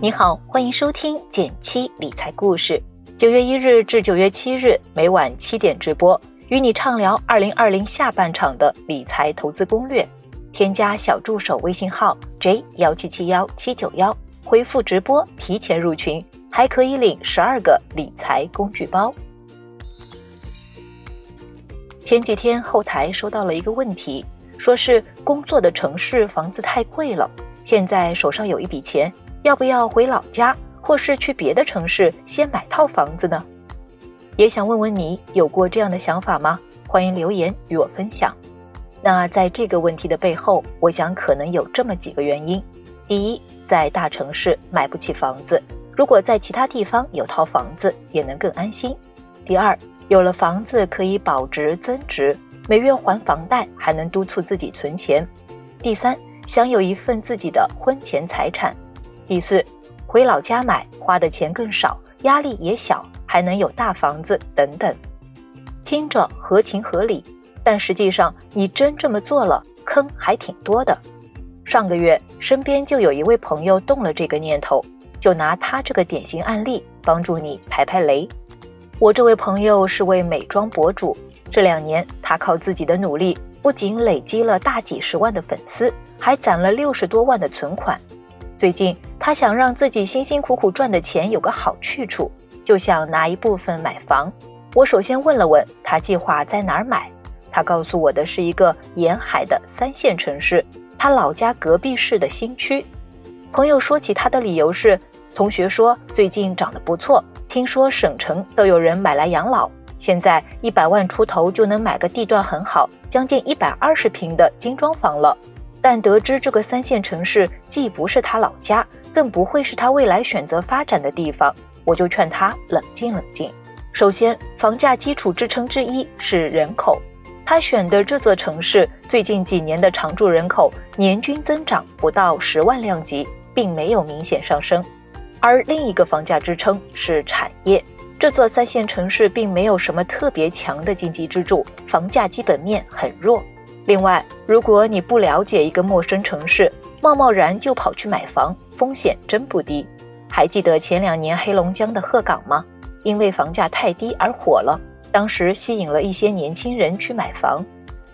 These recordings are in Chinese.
你好，欢迎收听减七理财故事。九月一日至九月七日，每晚七点直播，与你畅聊二零二零下半场的理财投资攻略。添加小助手微信号 j 幺七七幺七九幺，回复直播提前入群，还可以领十二个理财工具包。前几天后台收到了一个问题，说是工作的城市房子太贵了，现在手上有一笔钱，要不要回老家，或是去别的城市先买套房子呢？也想问问你有过这样的想法吗？欢迎留言与我分享。那在这个问题的背后，我想可能有这么几个原因：第一，在大城市买不起房子，如果在其他地方有套房子，也能更安心；第二，有了房子可以保值增值，每月还房贷还能督促自己存钱；第三，想有一份自己的婚前财产；第四，回老家买花的钱更少，压力也小，还能有大房子等等，听着合情合理。但实际上，你真这么做了，坑还挺多的。上个月，身边就有一位朋友动了这个念头，就拿他这个典型案例帮助你排排雷。我这位朋友是位美妆博主，这两年他靠自己的努力，不仅累积了大几十万的粉丝，还攒了六十多万的存款。最近，他想让自己辛辛苦苦赚的钱有个好去处，就想拿一部分买房。我首先问了问他计划在哪儿买。他告诉我的是一个沿海的三线城市，他老家隔壁市的新区。朋友说起他的理由是，同学说最近涨得不错，听说省城都有人买来养老，现在一百万出头就能买个地段很好，将近一百二十平的精装房了。但得知这个三线城市既不是他老家，更不会是他未来选择发展的地方，我就劝他冷静冷静。首先，房价基础支撑之一是人口。他选的这座城市最近几年的常住人口年均增长不到十万量级，并没有明显上升。而另一个房价支撑是产业，这座三线城市并没有什么特别强的经济支柱，房价基本面很弱。另外，如果你不了解一个陌生城市，贸贸然就跑去买房，风险真不低。还记得前两年黑龙江的鹤岗吗？因为房价太低而火了。当时吸引了一些年轻人去买房，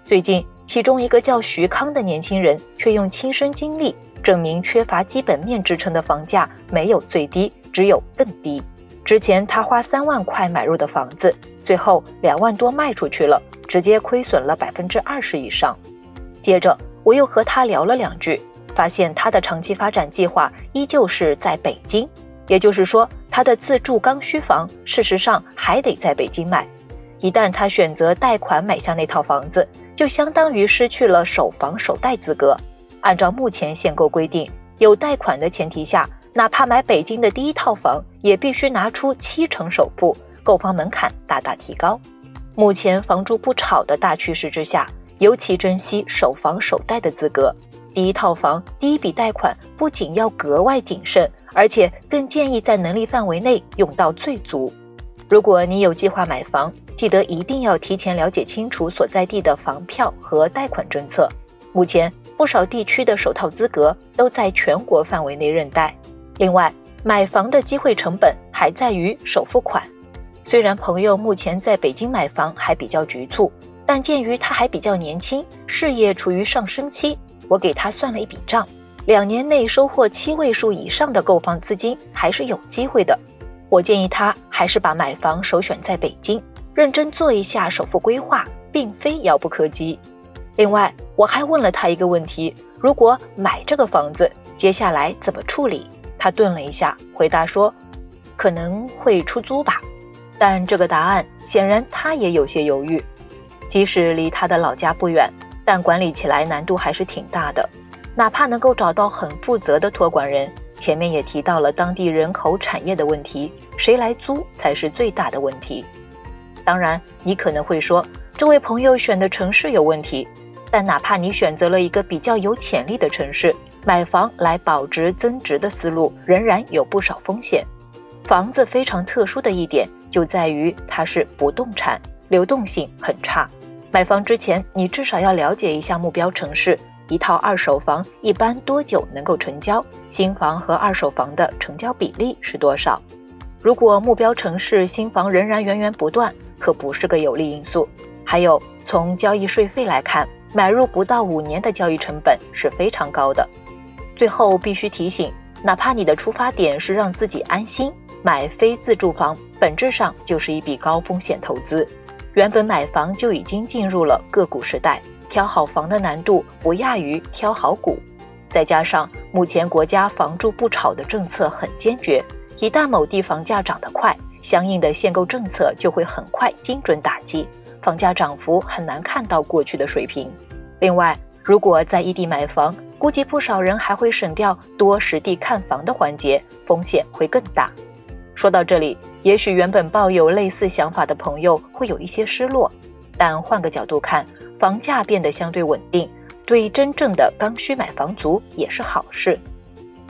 最近其中一个叫徐康的年轻人却用亲身经历证明，缺乏基本面支撑的房价没有最低，只有更低。之前他花三万块买入的房子，最后两万多卖出去了，直接亏损了百分之二十以上。接着我又和他聊了两句，发现他的长期发展计划依旧是在北京，也就是说，他的自住刚需房事实上还得在北京买。一旦他选择贷款买下那套房子，就相当于失去了首房首贷资格。按照目前限购规定，有贷款的前提下，哪怕买北京的第一套房，也必须拿出七成首付，购房门槛大大提高。目前房住不炒的大趋势之下，尤其珍惜首房首贷的资格。第一套房第一笔贷款不仅要格外谨慎，而且更建议在能力范围内用到最足。如果你有计划买房，记得一定要提前了解清楚所在地的房票和贷款政策。目前不少地区的首套资格都在全国范围内认贷。另外，买房的机会成本还在于首付款。虽然朋友目前在北京买房还比较局促，但鉴于他还比较年轻，事业处于上升期，我给他算了一笔账，两年内收获七位数以上的购房资金还是有机会的。我建议他还是把买房首选在北京，认真做一下首付规划，并非遥不可及。另外，我还问了他一个问题：如果买这个房子，接下来怎么处理？他顿了一下，回答说：“可能会出租吧。”但这个答案显然他也有些犹豫。即使离他的老家不远，但管理起来难度还是挺大的。哪怕能够找到很负责的托管人。前面也提到了当地人口产业的问题，谁来租才是最大的问题。当然，你可能会说，这位朋友选的城市有问题，但哪怕你选择了一个比较有潜力的城市，买房来保值增值的思路仍然有不少风险。房子非常特殊的一点就在于它是不动产，流动性很差。买房之前，你至少要了解一下目标城市，一套二手房一般多久能够成交？新房和二手房的成交比例是多少？如果目标城市新房仍然源源不断，可不是个有利因素。还有，从交易税费来看，买入不到五年的交易成本是非常高的。最后必须提醒，哪怕你的出发点是让自己安心，买非自住房本质上就是一笔高风险投资。原本买房就已经进入了个股时代。挑好房的难度不亚于挑好股，再加上目前国家房住不炒的政策很坚决，一旦某地房价涨得快，相应的限购政策就会很快精准打击，房价涨幅很难看到过去的水平。另外，如果在异地买房，估计不少人还会省掉多实地看房的环节，风险会更大。说到这里，也许原本抱有类似想法的朋友会有一些失落，但换个角度看。房价变得相对稳定，对真正的刚需买房族也是好事。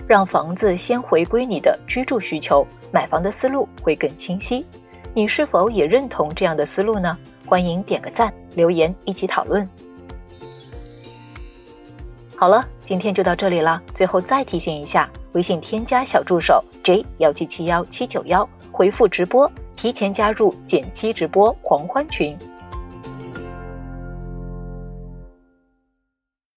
让房子先回归你的居住需求，买房的思路会更清晰。你是否也认同这样的思路呢？欢迎点个赞，留言一起讨论。好了，今天就到这里了。最后再提醒一下，微信添加小助手 j 幺七七幺七九幺，回复直播，提前加入减七直播狂欢群。